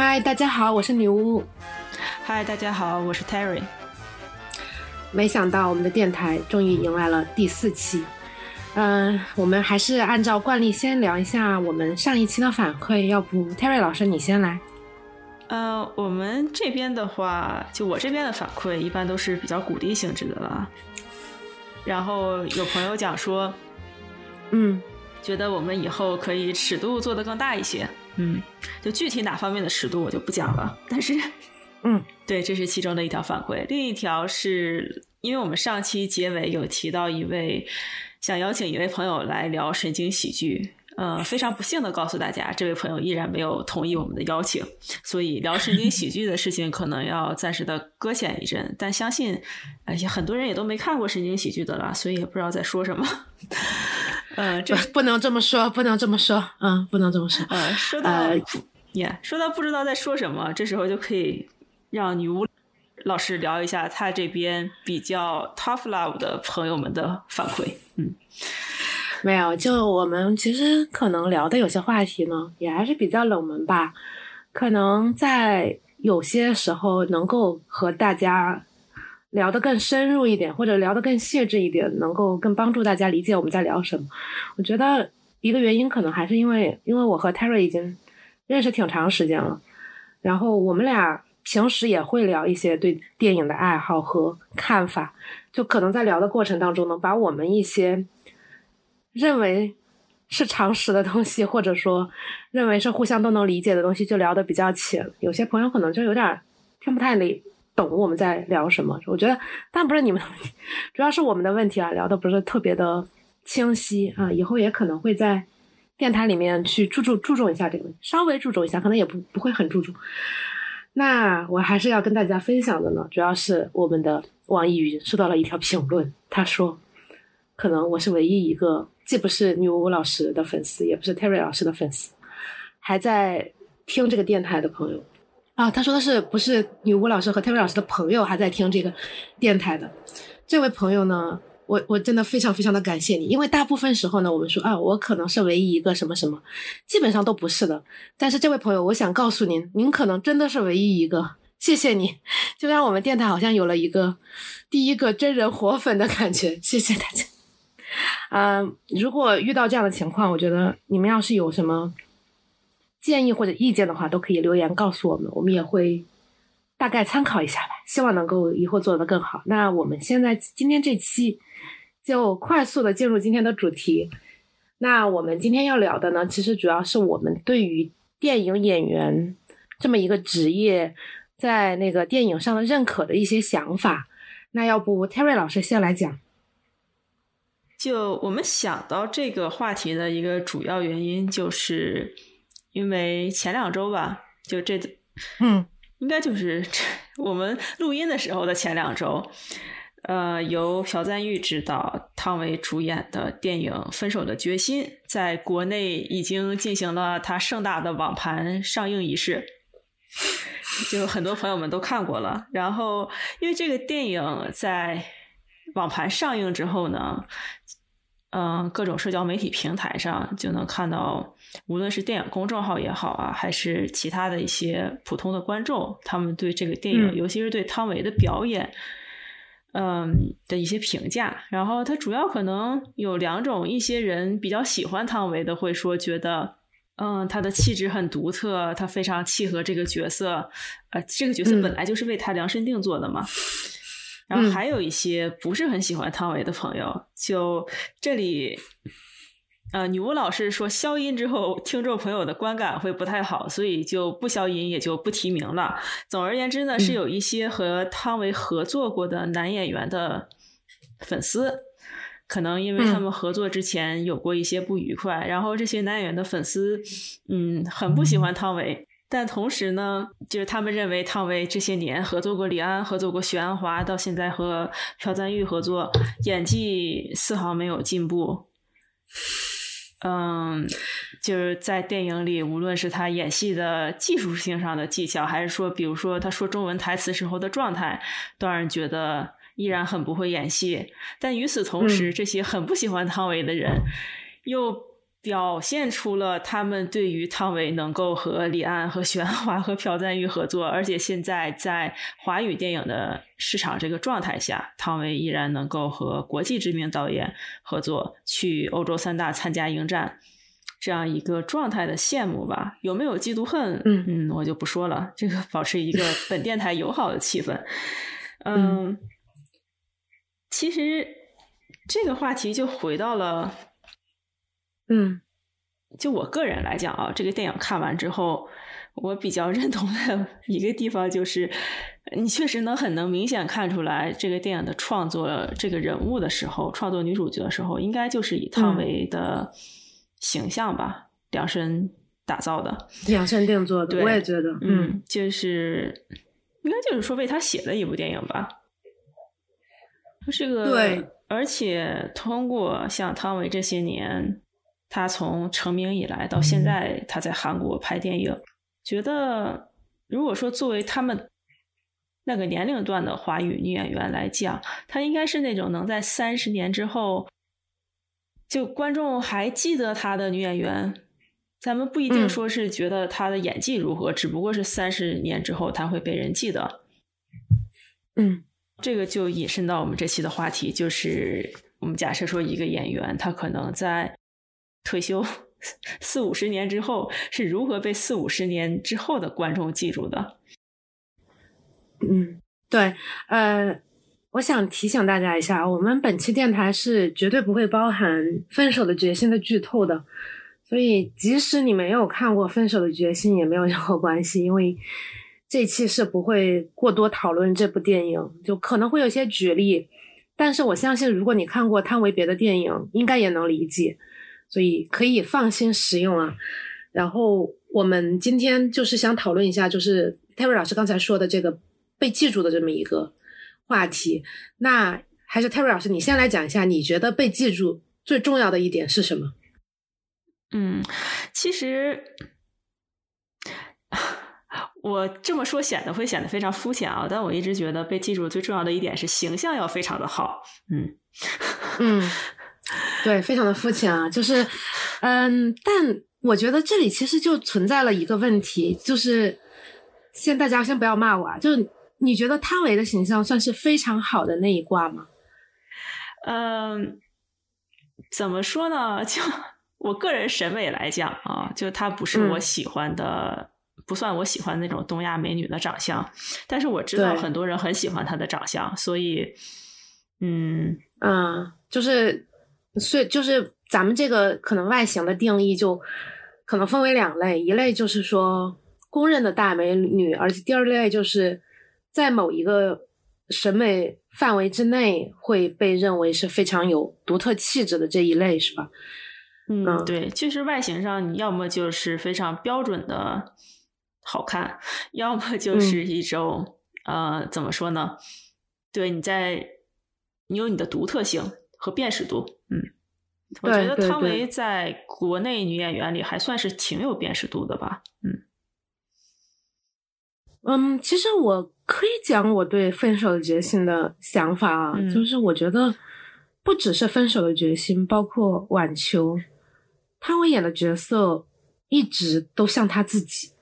嗨，大家好，我是女巫。嗨，大家好，我是 Terry。没想到我们的电台终于迎来了第四期。嗯，我们还是按照惯例先聊一下我们上一期的反馈，要不 Terry 老师你先来。呃，我们这边的话，就我这边的反馈一般都是比较鼓励性质的了。然后有朋友讲说，嗯，觉得我们以后可以尺度做得更大一些。嗯，就具体哪方面的尺度我就不讲了。但是，嗯，对，这是其中的一条反馈。另一条是因为我们上期结尾有提到一位想邀请一位朋友来聊神经喜剧。呃，非常不幸的告诉大家，这位朋友依然没有同意我们的邀请，所以聊神经喜剧的事情可能要暂时的搁浅一阵。但相信，而且很多人也都没看过神经喜剧的了，所以也不知道在说什么。呃，这不能这么说，不能这么说，嗯，不能这么说。呃，说到，耶，说到不知道在说什么，这时候就可以让女巫老师聊一下他这边比较 tough love 的朋友们的反馈，嗯。没有，就我们其实可能聊的有些话题呢，也还是比较冷门吧。可能在有些时候能够和大家聊得更深入一点，或者聊得更细致一点，能够更帮助大家理解我们在聊什么。我觉得一个原因可能还是因为，因为我和 Terry 已经认识挺长时间了，然后我们俩平时也会聊一些对电影的爱好和看法，就可能在聊的过程当中，能把我们一些。认为是常识的东西，或者说认为是互相都能理解的东西，就聊得比较浅。有些朋友可能就有点听不太理懂我们在聊什么。我觉得，但不是你们的问题，主要是我们的问题啊，聊的不是特别的清晰啊。以后也可能会在电台里面去注重注重一下这个问题，稍微注重一下，可能也不不会很注重。那我还是要跟大家分享的呢，主要是我们的网易云收到了一条评论，他说，可能我是唯一一个。既不是女巫老师的粉丝，也不是 Terry 老师的粉丝，还在听这个电台的朋友啊，他说的是不是女巫老师和 Terry 老师的朋友还在听这个电台的？这位朋友呢，我我真的非常非常的感谢你，因为大部分时候呢，我们说啊，我可能是唯一一个什么什么，基本上都不是的。但是这位朋友，我想告诉您，您可能真的是唯一一个，谢谢你，就让我们电台好像有了一个第一个真人活粉的感觉，谢谢大家。嗯，如果遇到这样的情况，我觉得你们要是有什么建议或者意见的话，都可以留言告诉我们，我们也会大概参考一下吧。希望能够以后做得更好。那我们现在今天这期就快速的进入今天的主题。那我们今天要聊的呢，其实主要是我们对于电影演员这么一个职业在那个电影上的认可的一些想法。那要不 Terry 老师先来讲。就我们想到这个话题的一个主要原因，就是因为前两周吧，就这，嗯，应该就是我们录音的时候的前两周，呃，由朴赞玉执导、汤唯主演的电影《分手的决心》在国内已经进行了它盛大的网盘上映仪式，就很多朋友们都看过了。然后，因为这个电影在网盘上映之后呢。嗯，各种社交媒体平台上就能看到，无论是电影公众号也好啊，还是其他的一些普通的观众，他们对这个电影，尤其是对汤唯的表演，嗯的一些评价。然后，它主要可能有两种：一些人比较喜欢汤唯的，会说觉得，嗯，他的气质很独特，他非常契合这个角色，呃，这个角色本来就是为他量身定做的嘛。然后还有一些不是很喜欢汤唯的朋友，就这里，呃，女巫老师说消音之后，听众朋友的观感会不太好，所以就不消音，也就不提名了。总而言之呢，是有一些和汤唯合作过的男演员的粉丝，可能因为他们合作之前有过一些不愉快，然后这些男演员的粉丝，嗯，很不喜欢汤唯。但同时呢，就是他们认为汤唯这些年合作过李安，合作过许鞍华，到现在和朴赞玉合作，演技丝毫没有进步。嗯，就是在电影里，无论是他演戏的技术性上的技巧，还是说，比如说他说中文台词时候的状态，都让人觉得依然很不会演戏。但与此同时，这些很不喜欢汤唯的人，又表现出了他们对于汤唯能够和李安、和许鞍华、和朴赞玉合作，而且现在在华语电影的市场这个状态下，汤唯依然能够和国际知名导演合作，去欧洲三大参加影展，这样一个状态的羡慕吧？有没有嫉妒恨？嗯嗯，我就不说了，这个 保持一个 本电台友好的气氛。嗯，其实这个话题就回到了。嗯，就我个人来讲啊，这个电影看完之后，我比较认同的 一个地方就是，你确实能很能明显看出来，这个电影的创作这个人物的时候，创作女主角的时候，应该就是以汤唯的形象吧量身打造的，量身定做的。我也觉得，嗯，就是应该就是说为他写的一部电影吧。这个对，而且通过像汤唯这些年。他从成名以来到现在，他在韩国拍电影，觉得如果说作为他们那个年龄段的华语女演员来讲，她应该是那种能在三十年之后，就观众还记得她的女演员。咱们不一定说是觉得她的演技如何，只不过是三十年之后她会被人记得。嗯，这个就引申到我们这期的话题，就是我们假设说一个演员，他可能在。退休四五十年之后是如何被四五十年之后的观众记住的？嗯，对，呃，我想提醒大家一下，我们本期电台是绝对不会包含《分手的决心》的剧透的，所以即使你没有看过《分手的决心》也没有任何关系，因为这期是不会过多讨论这部电影，就可能会有些举例，但是我相信如果你看过汤唯别的电影，应该也能理解。所以可以放心使用啊。然后我们今天就是想讨论一下，就是 Terry 老师刚才说的这个被记住的这么一个话题。那还是 Terry 老师，你先来讲一下，你觉得被记住最重要的一点是什么？嗯，其实我这么说显得会显得非常肤浅啊，但我一直觉得被记住最重要的一点是形象要非常的好。嗯嗯。对，非常的肤浅啊，就是，嗯，但我觉得这里其实就存在了一个问题，就是先大家先不要骂我啊，就是你觉得汤唯的形象算是非常好的那一挂吗？嗯，怎么说呢？就我个人审美来讲啊，就她不是我喜欢的，不算我喜欢那种东亚美女的长相，但是我知道很多人很喜欢她的长相，所以，嗯嗯，就是。所以就是咱们这个可能外形的定义就可能分为两类，一类就是说公认的大美女，而且第二类就是在某一个审美范围之内会被认为是非常有独特气质的这一类，是吧？嗯，对，就是外形上，你要么就是非常标准的好看，要么就是一种呃，怎么说呢？对，你在你有你的独特性和辨识度。嗯，我觉得汤唯在国内女演员里还算是挺有辨识度的吧。嗯，嗯，其实我可以讲我对《分手的决心》的想法啊，就是我觉得不只是《分手的决心》，包括《晚秋》，汤唯演的角色一直都像她自己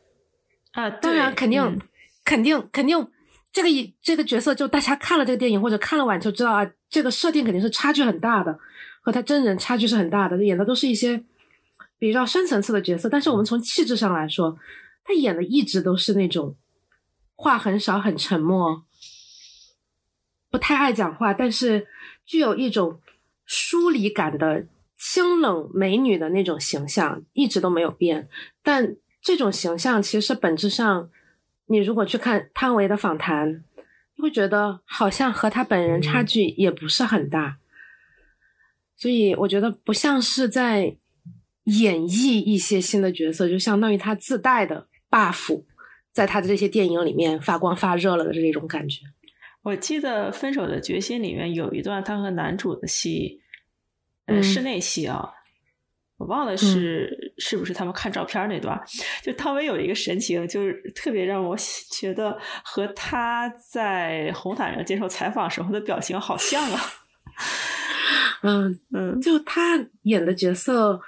啊。当然，肯定，肯定，肯定，这个这个角色就大家看了这个电影或者看了《晚秋》知道啊，这个设定肯定是差距很大的。和他真人差距是很大的，演的都是一些比较深层次的角色。但是我们从气质上来说，他演的一直都是那种话很少、很沉默、不太爱讲话，但是具有一种疏离感的清冷美女的那种形象，一直都没有变。但这种形象其实本质上，你如果去看汤唯的访谈，会觉得好像和他本人差距也不是很大。所以我觉得不像是在演绎一些新的角色，就相当于他自带的 buff，在他的这些电影里面发光发热了的这种感觉。我记得《分手的决心》里面有一段他和男主的戏，呃，室内戏啊，我忘了是是不是他们看照片那段，就汤唯有一个神情，就是特别让我觉得和他在红毯上接受采访时候的表情好像啊。嗯嗯，就他演的角色，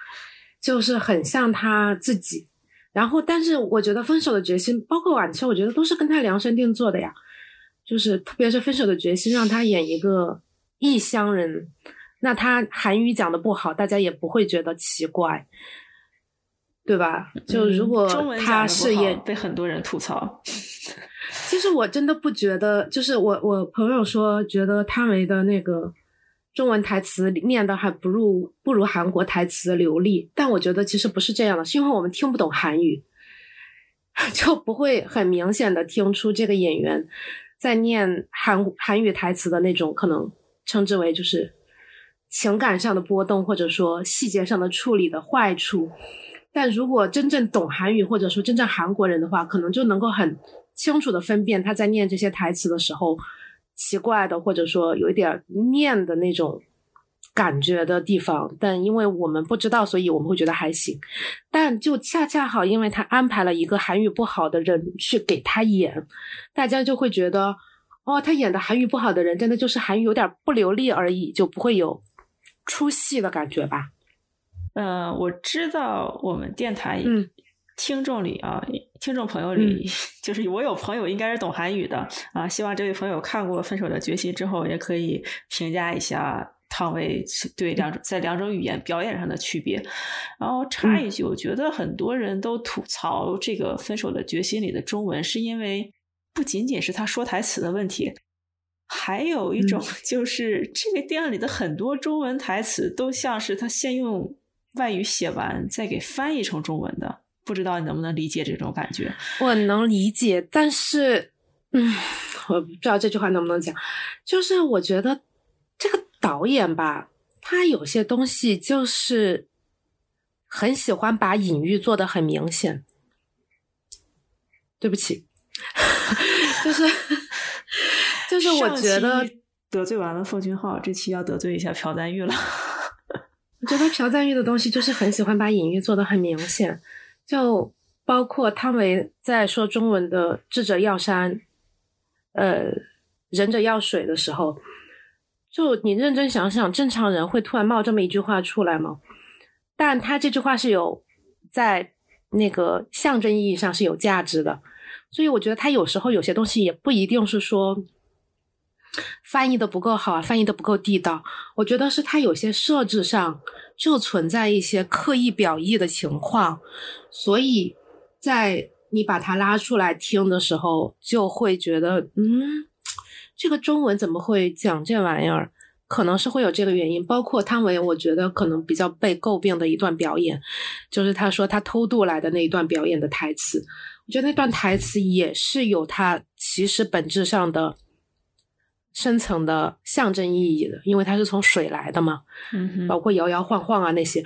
就是很像他自己。然后，但是我觉得分手的决心，包括晚秋，我觉得都是跟他量身定做的呀。就是特别是分手的决心，让他演一个异乡人，那他韩语讲的不好，大家也不会觉得奇怪，对吧？就如果他是演被很多人吐槽，其实我真的不觉得，就是我我朋友说觉得汤唯的那个中文台词念的还不如不如韩国台词流利，但我觉得其实不是这样的，是因为我们听不懂韩语，就不会很明显的听出这个演员。在念韩韩语台词的那种，可能称之为就是情感上的波动，或者说细节上的处理的坏处。但如果真正懂韩语，或者说真正韩国人的话，可能就能够很清楚的分辨他在念这些台词的时候奇怪的，或者说有一点念的那种。感觉的地方，但因为我们不知道，所以我们会觉得还行。但就恰恰好，因为他安排了一个韩语不好的人去给他演，大家就会觉得，哦，他演的韩语不好的人，真的就是韩语有点不流利而已，就不会有出戏的感觉吧？嗯，我知道我们电台嗯听众里啊，听众朋友里，就是我有朋友应该是懂韩语的啊，希望这位朋友看过《分手的决心》之后，也可以评价一下。汤唯对两种在两种语言表演上的区别，然后插一句，我觉得很多人都吐槽这个《分手的决心》里的中文，是因为不仅仅是他说台词的问题，还有一种就是这个电影里的很多中文台词都像是他先用外语写完再给翻译成中文的，不知道你能不能理解这种感觉？我能理解，但是，嗯，我不知道这句话能不能讲，就是我觉得这个。导演吧，他有些东西就是很喜欢把隐喻做的很明显。对不起，就是就是我觉得得罪完了奉俊昊，这期要得罪一下朴赞玉了。我觉得朴赞玉的东西就是很喜欢把隐喻做的很明显，就包括汤唯在说中文的“智者要山，呃，仁者要水”的时候。就你认真想想，正常人会突然冒这么一句话出来吗？但他这句话是有在那个象征意义上是有价值的，所以我觉得他有时候有些东西也不一定是说翻译的不够好啊，翻译的不够地道。我觉得是他有些设置上就存在一些刻意表意的情况，所以在你把它拉出来听的时候，就会觉得嗯。这个中文怎么会讲这玩意儿？可能是会有这个原因。包括汤唯，我觉得可能比较被诟病的一段表演，就是他说他偷渡来的那一段表演的台词。我觉得那段台词也是有它其实本质上的深层的象征意义的，因为它是从水来的嘛。嗯包括摇摇晃晃啊那些，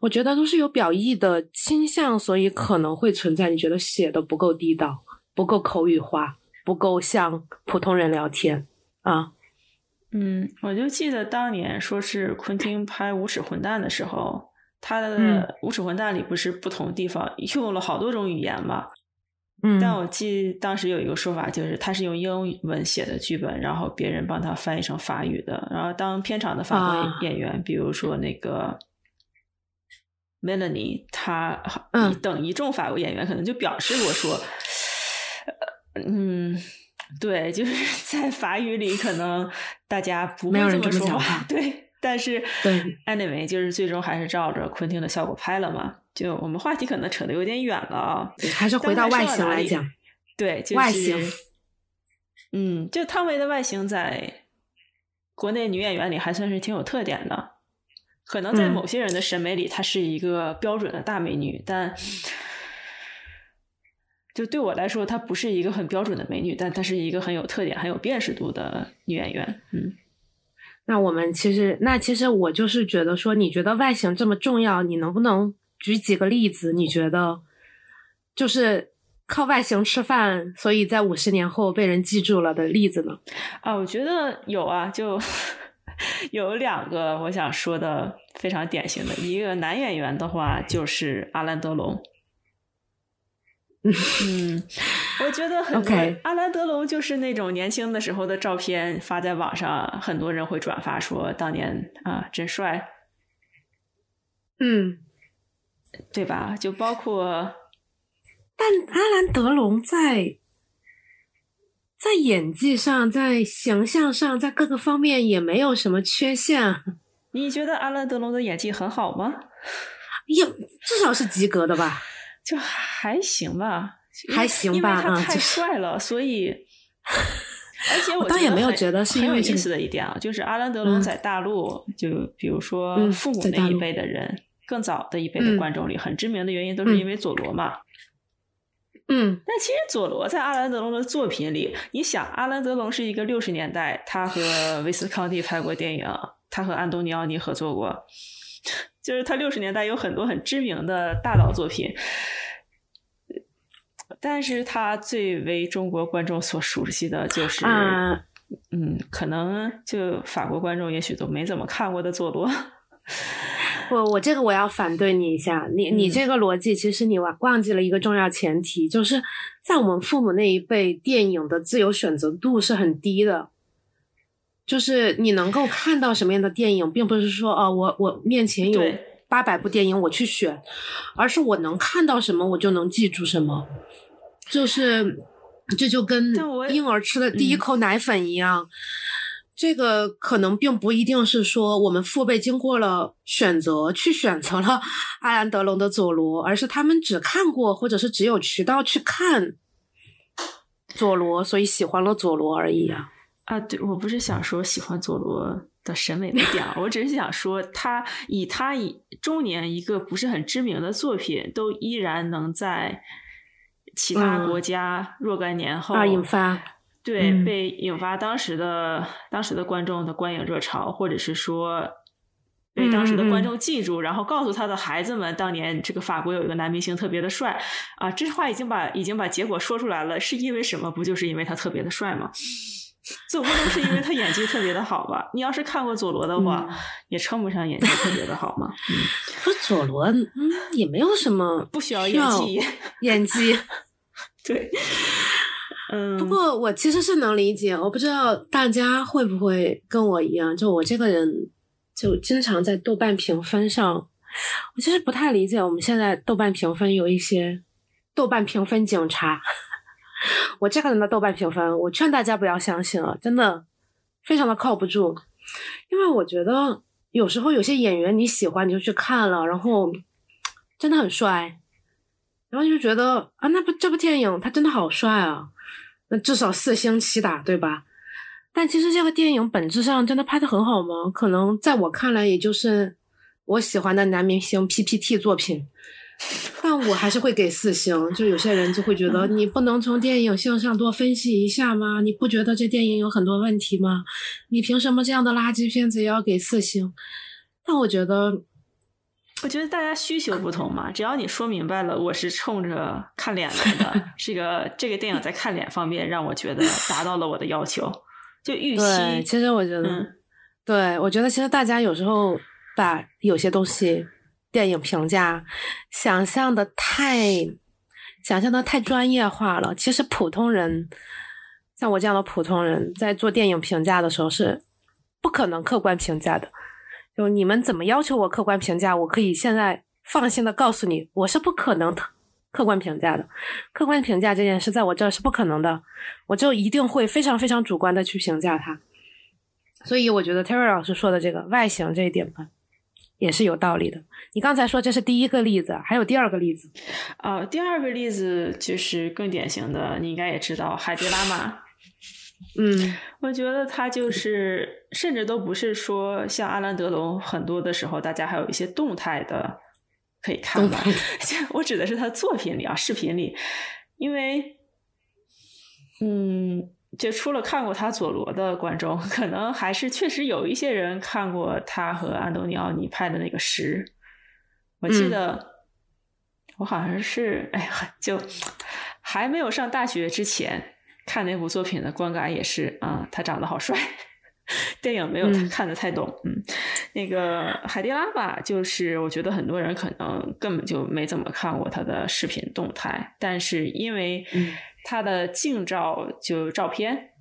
我觉得都是有表意的倾向，所以可能会存在你觉得写的不够地道，不够口语化。不够像普通人聊天啊，嗯，我就记得当年说是昆汀拍《无耻混蛋》的时候，他的《无耻混蛋》里不是不同地方用了好多种语言嘛，嗯，但我记当时有一个说法，就是他是用英文写的剧本，然后别人帮他翻译成法语的，然后当片场的法国演员，比如说那个 Melanie，他等一众法国演员可能就表示过说。嗯，对，就是 在法语里，可能大家不会这么说话。对，但是对，anyway，就是最终还是照着昆汀的效果拍了嘛。就我们话题可能扯得有点远了啊，还是回到外形来讲。对，外形。嗯，就汤唯的外形，在国内女演员里还算是挺有特点的。可能在某些人的审美里，她是一个标准的大美女，但。就对我来说，她不是一个很标准的美女，但她是一个很有特点、很有辨识度的女演员。嗯，那我们其实，那其实我就是觉得说，你觉得外形这么重要，你能不能举几个例子？你觉得就是靠外形吃饭，所以在五十年后被人记住了的例子呢？啊，我觉得有啊，就 有两个我想说的非常典型的一个男演员的话，就是阿兰德隆。嗯，我觉得很阿兰德龙就是那种年轻的时候的照片发在网上，很多人会转发说当年啊真帅。嗯，对吧？就包括，但阿兰德龙在在演技上、在形象上、在各个方面也没有什么缺陷。你觉得阿兰德龙的演技很好吗？也至少是及格的吧？就还行吧，还行吧。因为他太帅了，所以。而且我倒也没有觉得是很有意思的一点啊，就是阿兰德龙在大陆，就比如说父母那一辈的人，更早的一辈的观众里，很知名的原因都是因为佐罗嘛。嗯，但其实佐罗在阿兰德龙的作品里，你想，阿兰德龙是一个六十年代，他和威斯康蒂拍过电影，他和安东尼奥尼合作过，就是他六十年代有很多很知名的大导作品。但是他最为中国观众所熟悉的就是，嗯，可能就法国观众也许都没怎么看过的佐罗。我，我这个我要反对你一下，你你这个逻辑其实你忘忘记了一个重要前提，就是在我们父母那一辈，电影的自由选择度是很低的，就是你能够看到什么样的电影，并不是说哦，我我面前有八百部电影我去选，而是我能看到什么我就能记住什么。就是，这就跟婴儿吃的第一口奶粉一样，这个可能并不一定是说我们父辈经过了选择去选择了阿兰德龙的佐罗，而是他们只看过或者是只有渠道去看佐罗，所以喜欢了佐罗而已啊。啊，对我不是想说喜欢佐罗的审美的点，我只是想说他以他以中年一个不是很知名的作品，都依然能在。其他国家若干年后引发，对被引发当时的当时的观众的观影热潮，或者是说被当时的观众记住，然后告诉他的孩子们，当年这个法国有一个男明星特别的帅啊！这话已经把已经把结果说出来了，是因为什么？不就是因为他特别的帅吗？总不能是因为他演技特别的好吧？你要是看过佐罗的话，也称不上演技特别的好嘛。说佐罗，嗯，也没有什么不需要演技，演技。对，嗯。不过我其实是能理解，我不知道大家会不会跟我一样，就我这个人，就经常在豆瓣评分上，我其实不太理解我们现在豆瓣评分有一些豆瓣评分警察。我这个人的豆瓣评分，我劝大家不要相信了，真的非常的靠不住。因为我觉得有时候有些演员你喜欢你就去看了，然后真的很帅，然后就觉得啊，那部这部电影他真的好帅啊，那至少四星起打对吧？但其实这个电影本质上真的拍的很好吗？可能在我看来，也就是我喜欢的男明星 PPT 作品。但我还是会给四星，就有些人就会觉得你不能从电影性上多分析一下吗？你不觉得这电影有很多问题吗？你凭什么这样的垃圾片子也要给四星？但我觉得，我觉得大家需求不同嘛，只要你说明白了，我是冲着看脸来的，这个这个电影在看脸方面让我觉得达到了我的要求，就预期。其实我觉得，对我觉得其实大家有时候把有些东西。电影评价想象的太想象的太专业化了。其实普通人，像我这样的普通人，在做电影评价的时候是不可能客观评价的。就你们怎么要求我客观评价，我可以现在放心的告诉你，我是不可能客观评价的。客观评价这件事在我这儿是不可能的，我就一定会非常非常主观的去评价它。所以我觉得 Terry 老师说的这个外形这一点吧。也是有道理的。你刚才说这是第一个例子，还有第二个例子。呃，第二个例子就是更典型的，你应该也知道海迪拉玛。嗯，我觉得他就是，甚至都不是说像阿兰德龙，很多的时候大家还有一些动态的可以看吧。我指的是他作品里啊，视频里，因为，嗯。就除了看过他佐罗的观众，可能还是确实有一些人看过他和安东尼奥尼拍的那个《十》。我记得我好像是哎呀，就还没有上大学之前看那部作品的观感也是啊，他长得好帅。电影没有看得太懂，嗯，那个海蒂拉吧，就是我觉得很多人可能根本就没怎么看过他的视频动态，但是因为。她的近照就照片，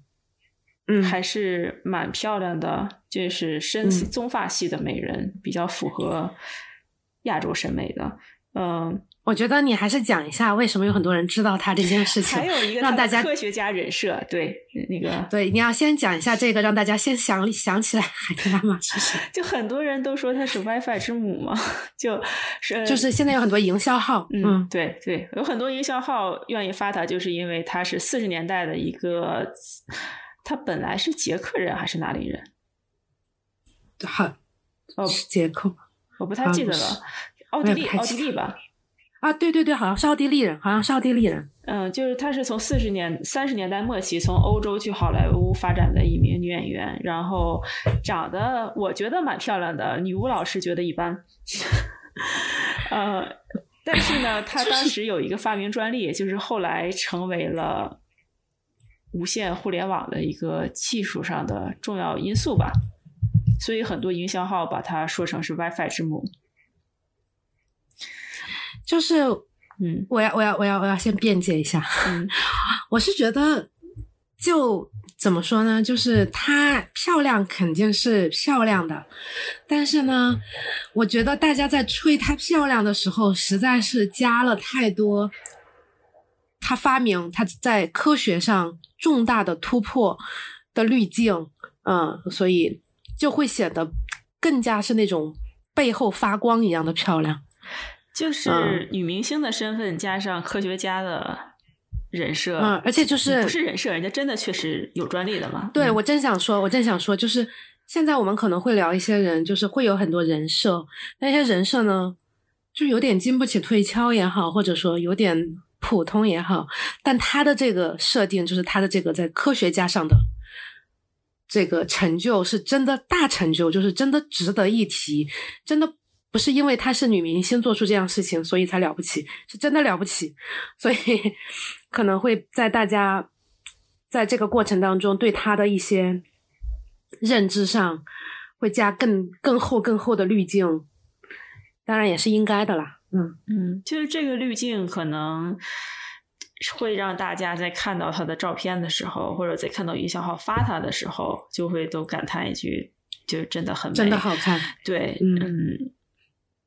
嗯，还是蛮漂亮的，就是深棕发系的美人，比较符合亚洲审美的。嗯，我觉得你还是讲一下为什么有很多人知道他这件事情，还有一个让大家科学家人设，对那个 对，你要先讲一下这个，让大家先想想起来海蒂拉玛是谁。就很多人都说他是 WiFi 之母嘛，就是就是现在有很多营销号，嗯，对对，有很多营销号愿意发他，就是因为他是四十年代的一个，他本来是捷克人还是哪里人？好，哦，是捷克，我不太记得了，奥地利，奥地利吧。啊，对对对，好像是奥地利人，好像是奥地利人。嗯，就是她是从四十年、三十年代末期从欧洲去好莱坞发展的一名女演员，然后长得我觉得蛮漂亮的，女巫老师觉得一般。呃，但是呢，她当时有一个发明专利，就是后来成为了无线互联网的一个技术上的重要因素吧，所以很多营销号把它说成是 WiFi 之母。就是，嗯，我要，我要，我要，我要先辩解一下。嗯，我是觉得，就怎么说呢？就是她漂亮肯定是漂亮的，但是呢，我觉得大家在吹她漂亮的时候，实在是加了太多她发明她在科学上重大的突破的滤镜，嗯，所以就会显得更加是那种背后发光一样的漂亮。就是女明星的身份加上科学家的人设，嗯，而且就是不是人设，人家真的确实有专利的嘛？对，我正想说，我正想说，就是现在我们可能会聊一些人，就是会有很多人设，那些人设呢，就有点经不起推敲也好，或者说有点普通也好，但他的这个设定，就是他的这个在科学家上的这个成就，是真的大成就，就是真的值得一提，真的。不是因为她是女明星做出这样事情，所以才了不起，是真的了不起，所以可能会在大家在这个过程当中对她的一些认知上会加更更厚更厚的滤镜，当然也是应该的啦。嗯嗯，就是这个滤镜可能会让大家在看到她的照片的时候，或者在看到营销号发她的时候，就会都感叹一句：“就真的很美，真的好看。”对，嗯。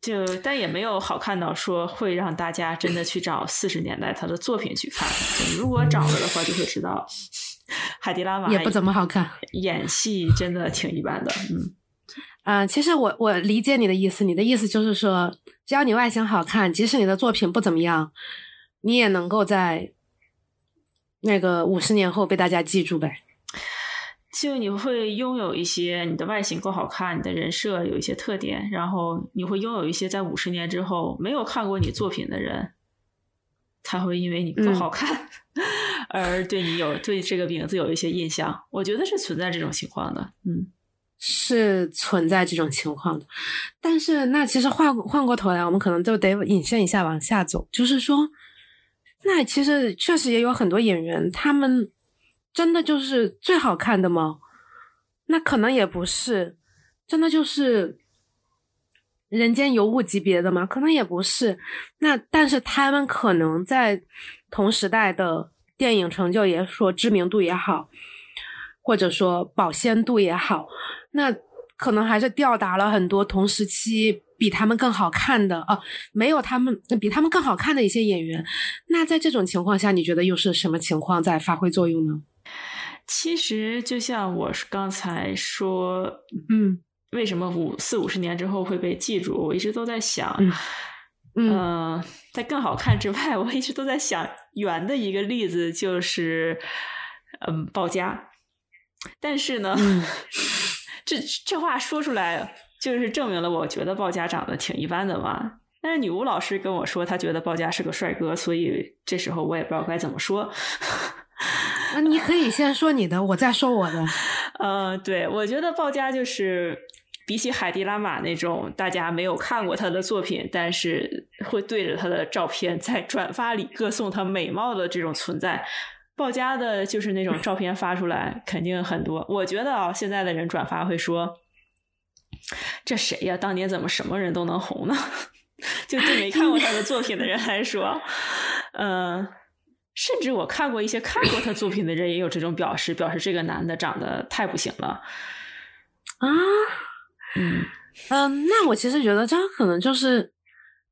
就但也没有好看到说会让大家真的去找四十年代他的作品去看。如果找了的话，就会知道海迪拉玛也不怎么好看，演戏真的挺一般的。嗯嗯，其实我我理解你的意思，你的意思就是说，只要你外形好看，即使你的作品不怎么样，你也能够在那个五十年后被大家记住呗。就你会拥有一些你的外形够好看，你的人设有一些特点，然后你会拥有一些在五十年之后没有看过你作品的人，他会因为你不好看 而对你有对这个名字有一些印象。我觉得是存在这种情况的，嗯，是存在这种情况的。但是那其实换换过头来，我们可能就得引申一下往下走，就是说，那其实确实也有很多演员，他们。真的就是最好看的吗？那可能也不是，真的就是人间尤物级别的吗？可能也不是。那但是他们可能在同时代的电影成就也说知名度也好，或者说保鲜度也好，那可能还是吊打了很多同时期比他们更好看的啊，没有他们比他们更好看的一些演员。那在这种情况下，你觉得又是什么情况在发挥作用呢？其实就像我刚才说，嗯，为什么五四五十年之后会被记住？我一直都在想，嗯，在更好看之外，我一直都在想圆的一个例子就是，嗯，鲍家。但是呢，这这话说出来，就是证明了我觉得鲍家长得挺一般的嘛。但是女巫老师跟我说，她觉得鲍家是个帅哥，所以这时候我也不知道该怎么说。那你可以先说你的，我再说我的。呃，对，我觉得鲍家就是比起海蒂拉玛那种大家没有看过他的作品，但是会对着他的照片在转发里歌颂他美貌的这种存在，鲍家的就是那种照片发出来肯定很多。我觉得啊，现在的人转发会说：“这谁呀？当年怎么什么人都能红呢？” 就对没看过他的作品的人来说，嗯。甚至我看过一些看过他作品的人也有这种表示，表示这个男的长得太不行了啊，嗯嗯，那我其实觉得这可能就是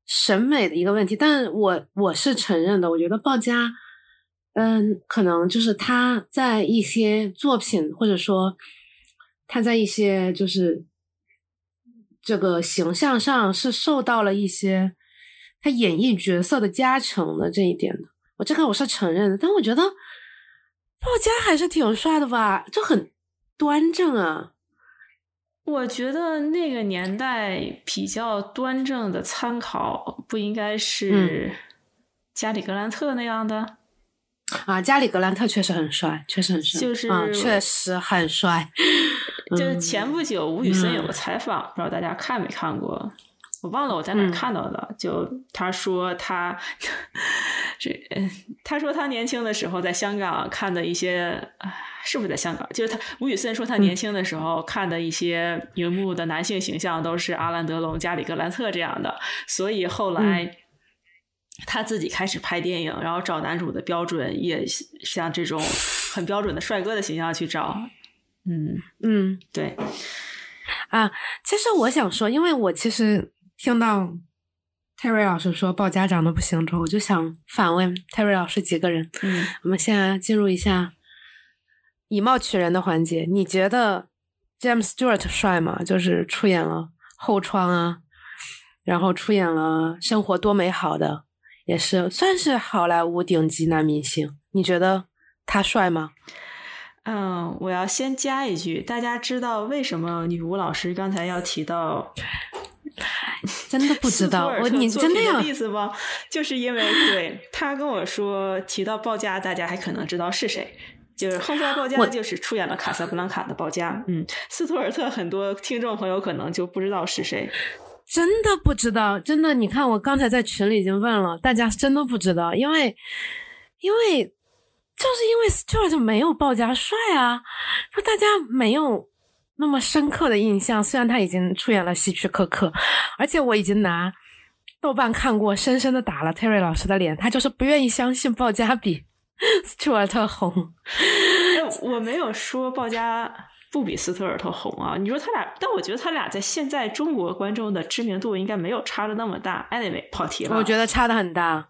审美的一个问题，但我我是承认的。我觉得鲍家，嗯，可能就是他在一些作品，或者说他在一些就是这个形象上是受到了一些他演绎角色的加成的这一点的。我这个我是承认的，但我觉得鲍家还是挺帅的吧，就很端正啊。我觉得那个年代比较端正的参考，不应该是加里格兰特那样的啊？加里格兰特确实很帅，确实很帅，就是确实很帅。就是前不久吴宇森有个采访，不知道大家看没看过？我忘了我在哪看到的。就他说他这，他说他年轻的时候在香港看的一些。是不是在香港？就是他吴宇森说，他年轻的时候看的一些荧幕的男性形象都是阿兰德龙、加里格兰特这样的，所以后来他自己开始拍电影，然后找男主的标准也像这种很标准的帅哥的形象去找。嗯嗯，对。啊，其实我想说，因为我其实听到泰瑞老师说报家长得不行之后，我就想反问泰瑞老师几个人。嗯，我们现在进入一下。以貌取人的环节，你觉得 James Stewart 帅吗？就是出演了《后窗》啊，然后出演了《生活多美好》的，也是算是好莱坞顶级男明星。你觉得他帅吗？嗯，我要先加一句，大家知道为什么女巫老师刚才要提到？真的不知道，我你真的有意思吗？就是因为 对他跟我说提到报价，大家还可能知道是谁。就是后来鲍嘉就是出演了《卡萨布兰卡》的鲍嘉，嗯，斯图尔特很多听众朋友可能就不知道是谁，真的不知道，真的，你看我刚才在群里已经问了，大家真的不知道，因为因为就是因为斯图尔特没有鲍嘉帅啊，说大家没有那么深刻的印象，虽然他已经出演了希区柯克，而且我已经拿豆瓣看过，深深的打了 Terry 老师的脸，他就是不愿意相信鲍嘉比。斯图尔特红，我没有说鲍嘉不比斯图尔特红啊。你说他俩，但我觉得他俩在现在中国观众的知名度应该没有差的那么大。Anyway，跑题了。我觉得差的很大，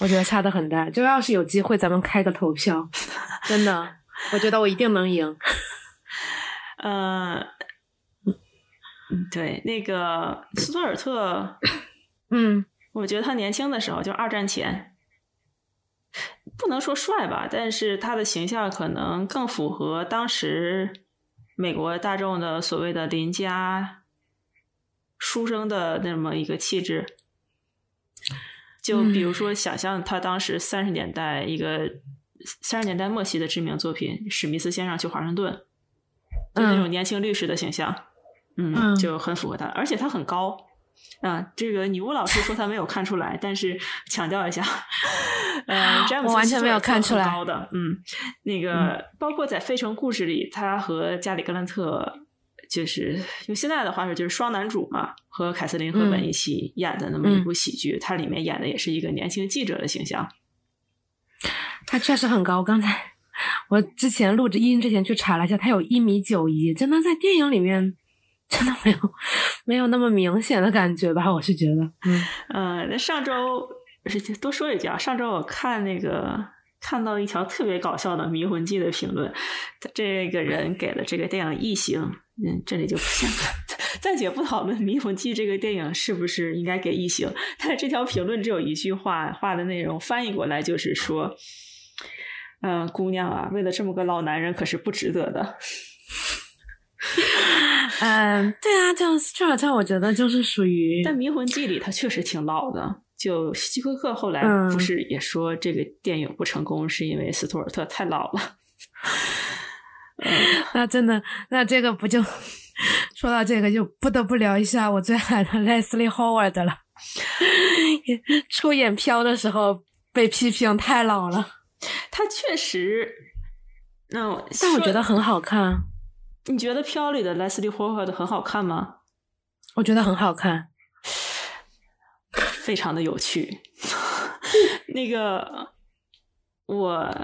我觉得差的很大。就要是有机会，咱们开个投票，真的，我觉得我一定能赢。呃，对，那个斯图尔特，嗯，我觉得他年轻的时候，就二战前。不能说帅吧，但是他的形象可能更符合当时美国大众的所谓的邻家书生的那么一个气质。就比如说，想象他当时三十年代一个三十年代末期的知名作品《史密斯先生去华盛顿》，就那种年轻律师的形象，嗯，就很符合他，而且他很高。啊，这个女巫老师说她没有看出来，但是强调一下，呃，詹姆斯完全没有看出来高的，嗯，那个包括在《费城故事》里，他和加里格兰特就是用现在的话说就是双男主嘛，和凯瑟琳赫本一起演的那么一部喜剧，他里面演的也是一个年轻记者的形象。他确实很高，刚才我之前录制音之前去查了一下，他有一米九一，真的在电影里面。真的没有没有那么明显的感觉吧？我是觉得，嗯，呃，那上周多说一句啊，上周我看那个看到一条特别搞笑的《迷魂记》的评论，这个人给了这个电影异形，嗯，这里就不先 暂且不讨论《迷魂记》这个电影是不是应该给异形，但是这条评论只有一句话，话的内容翻译过来就是说，嗯，姑娘啊，为了这么个老男人，可是不值得的。嗯，对啊，就这尔特，我觉得就是属于。但《迷魂记》里他确实挺老的。就希区柯克后来不是也说这个电影不成功，是因为斯图尔特太老了。那真的，那这个不就 说到这个，就不得不聊一下我最爱的 Leslie Howard 了。出演《飘》的时候被批评太老了。他确实，那但我觉得很好看。你觉得《飘》里的 Leslie Howard 很好看吗？我觉得很好看，非常的有趣。那个，我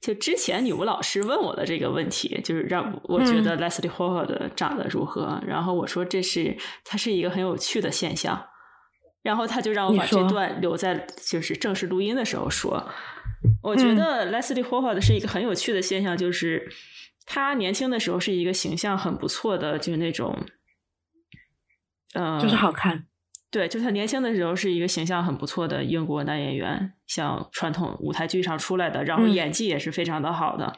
就之前女巫老师问我的这个问题，就是让我觉得 Leslie Howard 长得如何，然后我说这是它是一个很有趣的现象。然后他就让我把这段留在就是正式录音的时候说。我觉得 Leslie Howard 是一个很有趣的现象，就是他年轻的时候是一个形象很不错的，就是那种，呃，就是好看。对，就他年轻的时候是一个形象很不错的英国男演员，像传统舞台剧上出来的，然后演技也是非常的好的。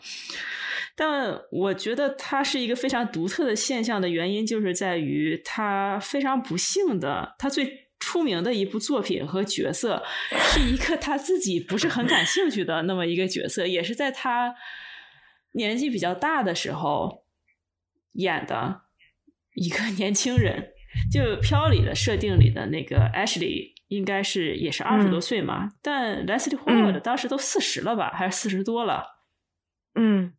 但我觉得他是一个非常独特的现象的原因，就是在于他非常不幸的，他最出名的一部作品和角色是一个他自己不是很感兴趣的那么一个角色，也是在他年纪比较大的时候演的一个年轻人。就《飘》里的设定里的那个 Ashley 应该是也是二十多岁嘛，但 Leslie Howard 当时都四十了吧，还是四十多了？嗯，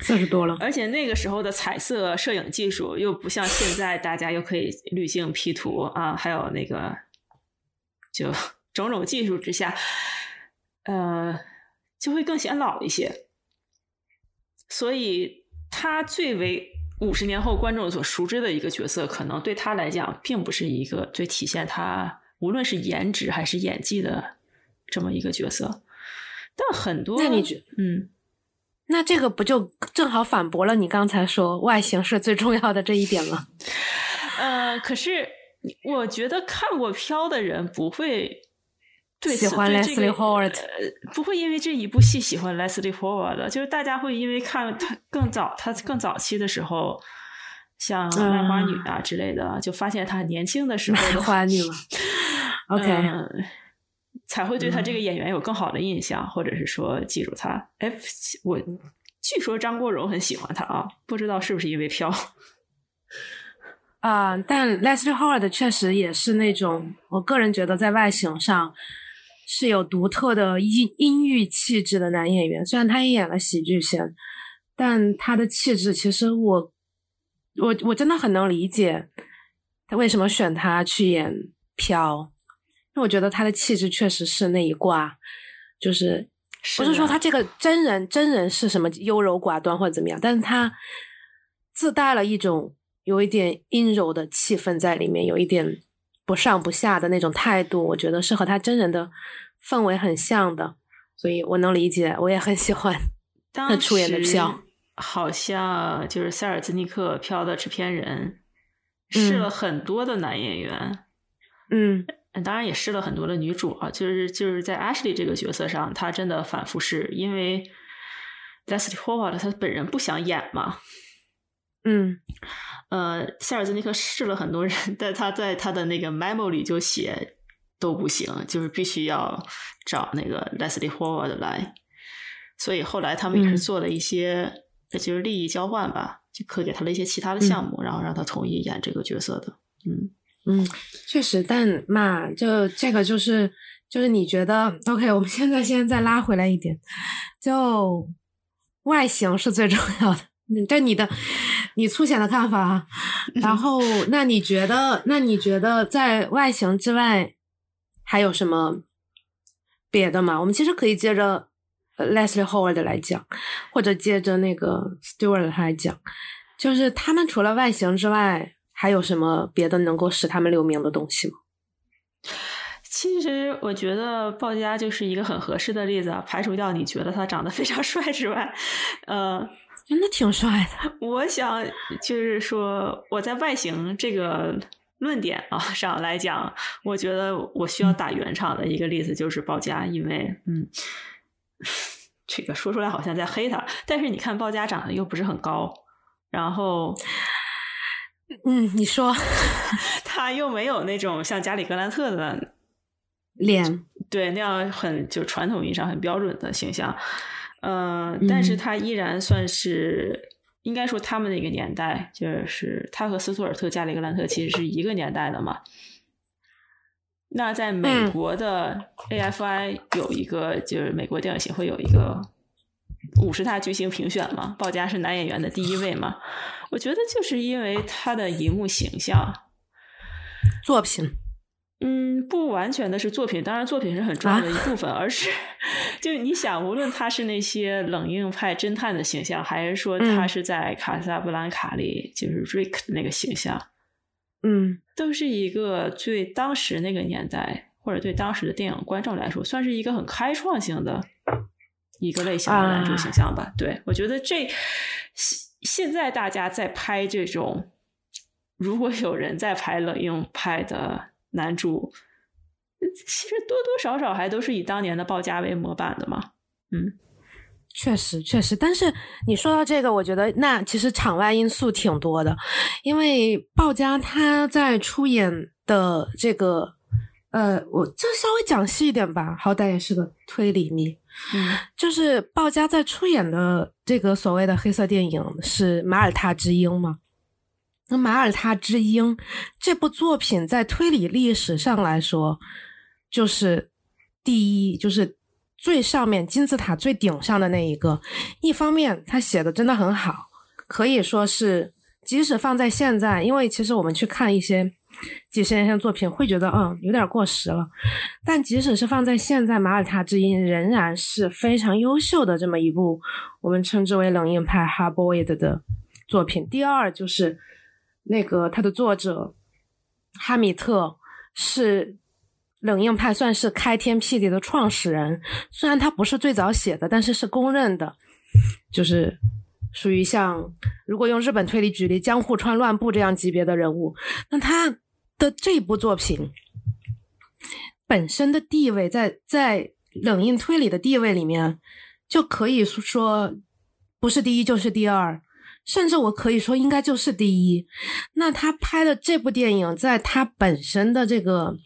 四十多了。而且那个时候的彩色摄影技术又不像现在，大家又可以滤镜 P 图啊，还有那个就种种技术之下，呃，就会更显老一些。所以他最为。五十年后，观众所熟知的一个角色，可能对他来讲，并不是一个最体现他无论是颜值还是演技的这么一个角色。但很多，那你觉嗯，那这个不就正好反驳了你刚才说外形是最重要的这一点吗？呃，可是我觉得看过《飘》的人不会。喜欢 Leslie Howard，不会因为这一部戏喜欢 Leslie Howard 的，就是大家会因为看他更早，他更早期的时候，像卖花女啊之类的，就发现他年轻的时候卖花女嘛。OK，才会对他这个演员有更好的印象，或者是说记住他。哎，我据说张国荣很喜欢他啊，不知道是不是因为飘。啊，但 Leslie Howard 确实也是那种，我个人觉得在外形上。是有独特的音音域气质的男演员，虽然他也演了喜剧片，但他的气质其实我我我真的很能理解他为什么选他去演飘，因为我觉得他的气质确实是那一挂，就是不是说他这个真人真人是什么优柔寡断或者怎么样，但是他自带了一种有一点阴柔的气氛在里面，有一点。不上不下的那种态度，我觉得是和他真人的氛围很像的，所以我能理解，我也很喜欢 他出演的票。好像就是塞尔兹尼克飘的制片人试了很多的男演员，嗯，当然也试了很多的女主啊，就是就是在 Ashley 这个角色上，她真的反复试，因为 Leslie Howard 她本人不想演嘛。嗯，呃，塞尔兹尼克试了很多人，但他在他的那个 memo 里就写都不行，就是必须要找那个 Leslie Howard 来。所以后来他们也是做了一些，就是利益交换吧，就可给他了一些其他的项目，然后让他同意演这个角色的。嗯嗯，确实，但嘛，就这个就是就是你觉得 OK？我们现在现在再拉回来一点，就外形是最重要的。这你的。你粗浅的看法，然后那你觉得？那你觉得在外形之外还有什么别的吗？我们其实可以接着 Leslie Howard 来讲，或者接着那个 Stewart 来讲，就是他们除了外形之外，还有什么别的能够使他们留名的东西吗？其实我觉得鲍家就是一个很合适的例子，排除掉你觉得他长得非常帅之外，呃。真的挺帅的。我想就是说，我在外形这个论点啊上来讲，我觉得我需要打圆场的一个例子就是鲍家，因为嗯，这个说出来好像在黑他，但是你看鲍家长得又不是很高，然后嗯，你说 他又没有那种像加里格兰特的脸，对那样很就传统意义上很标准的形象。嗯，但是他依然算是，应该说他们那个年代，就是他和斯图尔特·加里格兰特其实是一个年代的嘛。那在美国的 AFI 有一个，就是美国电影协会有一个五十大巨星评选嘛，鲍嘉是男演员的第一位嘛。我觉得就是因为他的荧幕形象。作品。嗯，不完全的是作品，当然作品是很重要的一部分，而是 就你想，无论他是那些冷硬派侦探的形象，还是说他是在卡萨布兰卡里就是 Rick 的那个形象，嗯，都是一个对当时那个年代或者对当时的电影观众来说，算是一个很开创性的一个类型的男主形象吧。对我觉得这现在大家在拍这种，如果有人在拍冷硬派的男主，其实多多少少还都是以当年的鲍家为模板的嘛。嗯。确实，确实，但是你说到这个，我觉得那其实场外因素挺多的，因为鲍家他在出演的这个，呃，我这稍微讲细一点吧，好歹也是个推理迷，就是鲍家在出演的这个所谓的黑色电影是《马耳他之鹰》吗，那《马耳他之鹰》这部作品在推理历史上来说，就是第一，就是。最上面金字塔最顶上的那一个，一方面他写的真的很好，可以说是即使放在现在，因为其实我们去看一些几十年前的作品，会觉得嗯有点过时了。但即使是放在现在，《马耳他之音》仍然是非常优秀的这么一部我们称之为冷硬派 hardboy 的作品。第二就是那个他的作者哈米特是。冷硬派算是开天辟地的创始人，虽然他不是最早写的，但是是公认的，就是属于像如果用日本推理举例，江户川乱步这样级别的人物。那他的这部作品本身的地位，在在冷硬推理的地位里面，就可以说不是第一就是第二，甚至我可以说应该就是第一。那他拍的这部电影，在他本身的这个。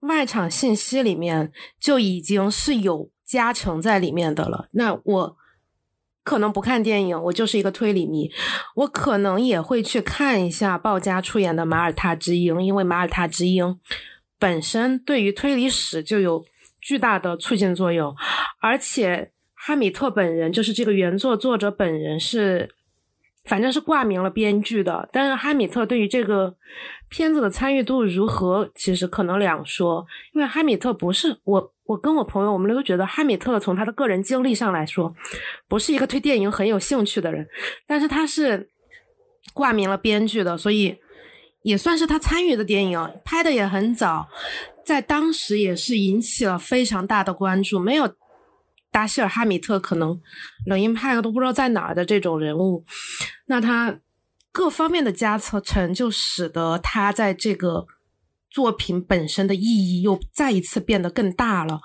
外场信息里面就已经是有加成在里面的了。那我可能不看电影，我就是一个推理迷，我可能也会去看一下鲍家出演的《马耳他之鹰》，因为《马耳他之鹰》本身对于推理史就有巨大的促进作用，而且哈米特本人就是这个原作作者本人是。反正是挂名了编剧的，但是哈米特对于这个片子的参与度如何，其实可能两说。因为哈米特不是我，我跟我朋友，我们都觉得哈米特从他的个人经历上来说，不是一个对电影很有兴趣的人。但是他是挂名了编剧的，所以也算是他参与的电影，拍的也很早，在当时也是引起了非常大的关注。没有。达希尔·哈米特可能冷硬派都不知道在哪儿的这种人物，那他各方面的加成就使得他在这个作品本身的意义又再一次变得更大了。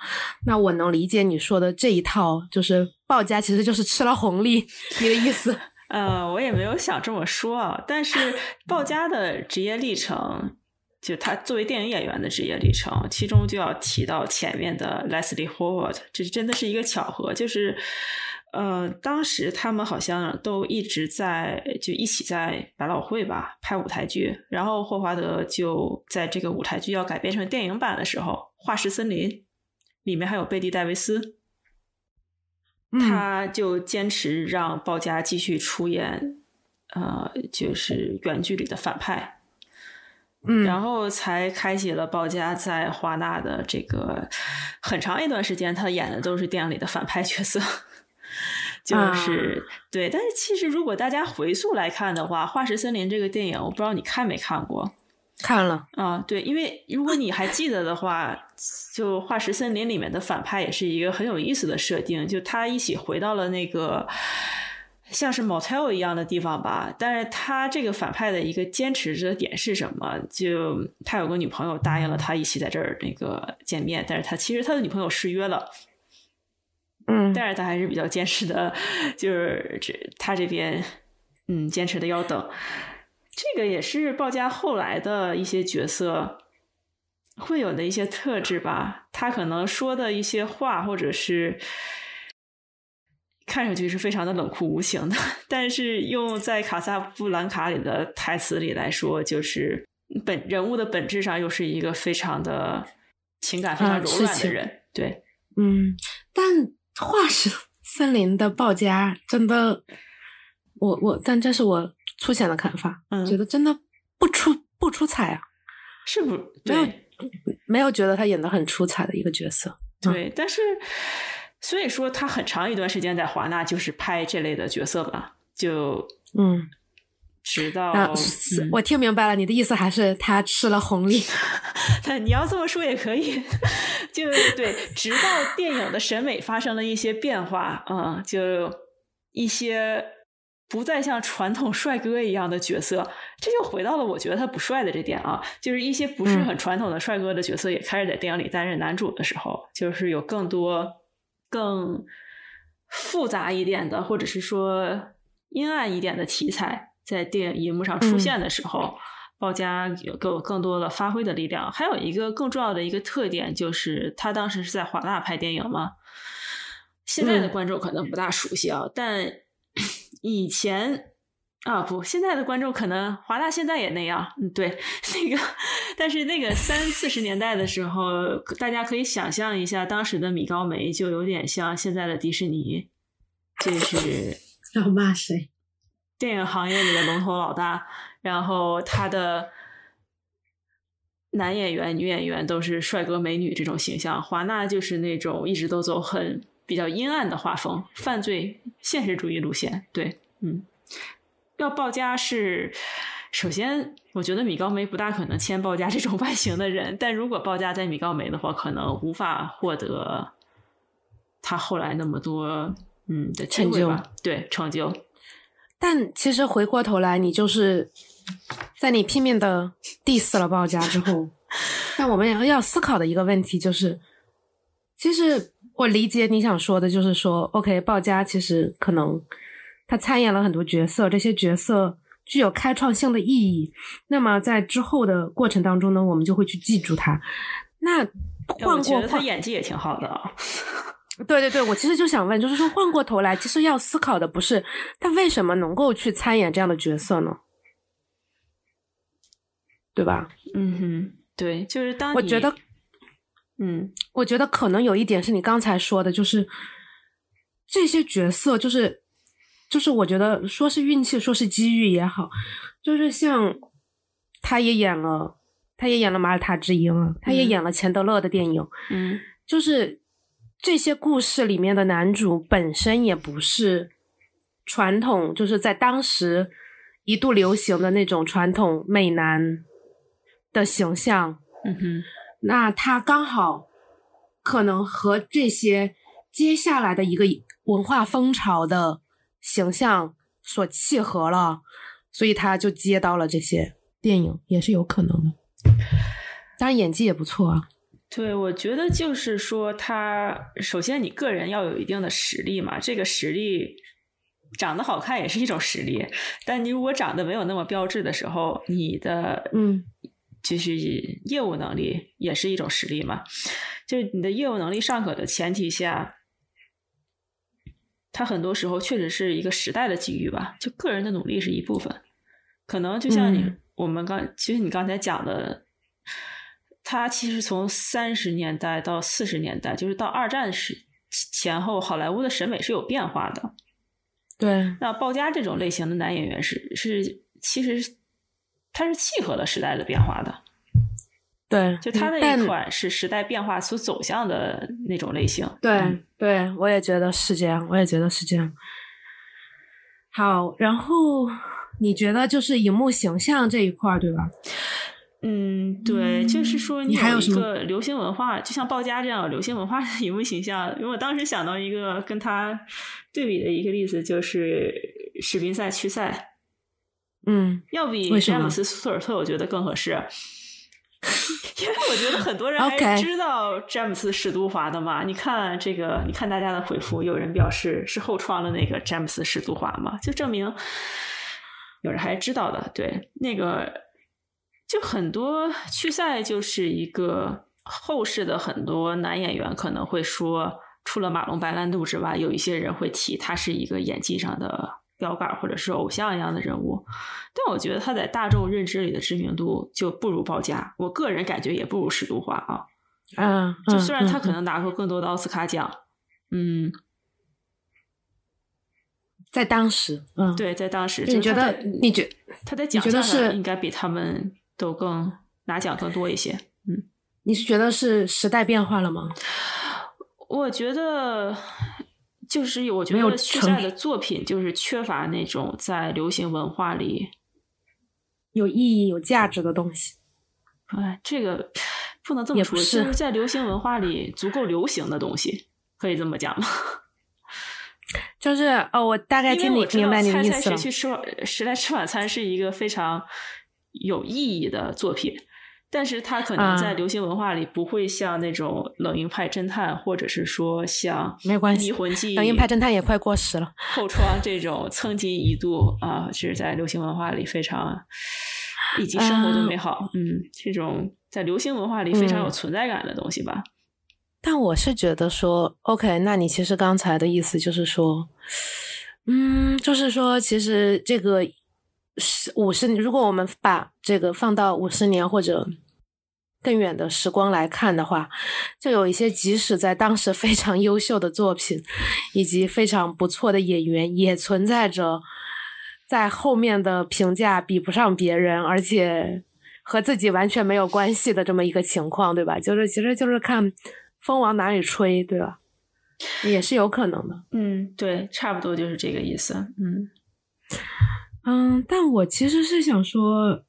那我能理解你说的这一套，就是报家其实就是吃了红利，你的意思？呃，我也没有想这么说啊，但是报家的职业历程。就他作为电影演员的职业历程，其中就要提到前面的 Leslie Howard，这真的是一个巧合。就是，呃，当时他们好像都一直在就一起在百老汇吧拍舞台剧，然后霍华德就在这个舞台剧要改编成电影版的时候，《化石森林》里面还有贝蒂戴维斯，他就坚持让鲍嘉继续出演，呃，就是原剧里的反派。嗯，然后才开启了鲍嘉在华纳的这个很长一段时间，他演的都是电影里的反派角色，就是对。但是其实如果大家回溯来看的话，《化石森林》这个电影，我不知道你看没看过？看了啊，对，因为如果你还记得的话，就《化石森林》里面的反派也是一个很有意思的设定，就他一起回到了那个。像是 motel 一样的地方吧，但是他这个反派的一个坚持的点是什么？就他有个女朋友答应了他一起在这儿那个见面，但是他其实他的女朋友失约了，嗯，但是他还是比较坚持的，就是这他这边嗯坚持的要等，这个也是鲍家后来的一些角色会有的一些特质吧，他可能说的一些话或者是。看上去是非常的冷酷无情的，但是用在卡萨布兰卡里的台词里来说，就是本人物的本质上又是一个非常的情感非常柔软的人。对，嗯，但化石森林的报家真的，我我，但这是我粗浅的看法，嗯觉得真的不出不出彩啊，是不？没有没有觉得他演的很出彩的一个角色。对，但是。所以说，他很长一段时间在华纳就是拍这类的角色吧，就嗯，直到那我听明白了，你的意思还是他吃了红利。他你要这么说也可以，就对，直到电影的审美发生了一些变化，嗯，就一些不再像传统帅哥一样的角色，这就回到了我觉得他不帅的这点啊，就是一些不是很传统的帅哥的角色也开始在电影里担任男主的时候，就是有更多更复杂一点的，或者是说阴暗一点的题材。在电影荧幕上出现的时候，鲍家有更更多的发挥的力量。还有一个更重要的一个特点，就是他当时是在华纳拍电影嘛。现在的观众可能不大熟悉啊，但 以前啊不，现在的观众可能华纳现在也那样。嗯，对，那个，但是那个三四十年代的时候，大家可以想象一下，当时的米高梅就有点像现在的迪士尼，就是 要骂谁？电影行业里的龙头老大，然后他的男演员、女演员都是帅哥美女这种形象。华纳就是那种一直都走很比较阴暗的画风，犯罪现实主义路线。对，嗯，要报家是首先，我觉得米高梅不大可能签报家这种外形的人，但如果报家在米高梅的话，可能无法获得他后来那么多嗯的成就，对成就。但其实回过头来，你就是在你拼命的 diss 了鲍家之后，那我们要要思考的一个问题就是，其实我理解你想说的，就是说，OK，鲍家其实可能他参演了很多角色，这些角色具有开创性的意义，那么在之后的过程当中呢，我们就会去记住他。那换过他演技也挺好的啊。对对对，我其实就想问，就是说，换过头来，其实要思考的不是他为什么能够去参演这样的角色呢？对吧？嗯哼，对，就是当我觉得，嗯，我觉得可能有一点是你刚才说的，就是这些角色，就是就是我觉得说是运气，说是机遇也好，就是像他也演了，他也演了马耳他之鹰，他也演了钱德勒的电影，嗯，就是。这些故事里面的男主本身也不是传统，就是在当时一度流行的那种传统美男的形象。嗯哼，那他刚好可能和这些接下来的一个文化风潮的形象所契合了，所以他就接到了这些电影，也是有可能的。当然演技也不错啊。对，我觉得就是说，他首先你个人要有一定的实力嘛，这个实力长得好看也是一种实力，但你如果长得没有那么标致的时候，你的嗯，就是业务能力也是一种实力嘛，就是你的业务能力尚可的前提下，他很多时候确实是一个时代的机遇吧，就个人的努力是一部分，可能就像你我们刚其实你刚才讲的。他其实从三十年代到四十年代，就是到二战时前后，好莱坞的审美是有变化的。对，那鲍家这种类型的男演员是是，其实他是契合了时代的变化的。对，就他那一款是时代变化所走向的那种类型。对，对我也觉得是这样，我也觉得是这样。好，然后你觉得就是荧幕形象这一块，对吧？嗯，对，就是说你有一个流行文化，就像鲍家这样流行文化的荧幕形象。因为我当时想到一个跟他对比的一个例子，就是史宾赛区赛。嗯，要比詹姆斯斯图尔特，我觉得更合适。因为我觉得很多人还 知道詹姆斯史都华的嘛。你看这个，你看大家的回复，有人表示是后创的那个詹姆斯史都华嘛，就证明有人还知道的。对，那个。就很多去赛就是一个后世的很多男演员可能会说，除了马龙白兰度之外，有一些人会提他是一个演技上的标杆或者是偶像一样的人物。但我觉得他在大众认知里的知名度就不如鲍嘉，我个人感觉也不如史都华啊。嗯，就虽然他可能拿过更多的奥斯卡奖，嗯，在当时，嗯，对，在当时，你觉得？你觉他在奖项上应该比他们。都更拿奖更多一些，嗯，你是觉得是时代变化了吗？我觉得就是，我觉得现在的作品就是缺乏那种在流行文化里有意义、有价值的东西。哎，这个不能这么说，是就是在流行文化里足够流行的东西，可以这么讲吗？就是哦，我大概听你明白你的意思了。去吃晚谁来吃晚餐是一个非常有意义的作品，但是它可能啊在流行文化里不会像那种冷硬派侦探，或者是说像没关系迷魂记、冷硬派侦探也快过时了。后窗这种曾经一度啊，是在流行文化里非常以及生活的美好，嗯，这种在流行文化里非常有嗯存在感的东西吧。但我是觉得说，OK，那你其实刚才的意思就是说，嗯，就是说，其实这个十五十，如果我们把这个放到五十年或者更远的时光来看的话，就有一些即使在当时非常优秀的作品，以及非常不错的演员，也存在着在后面的评价比不上别人，而且和自己完全没有关系的这么一个情况，对吧？就是其实就是看风往哪里吹，对吧？也是有可能的。嗯，对，差不多就是这个意思。嗯嗯，但我其实是想说，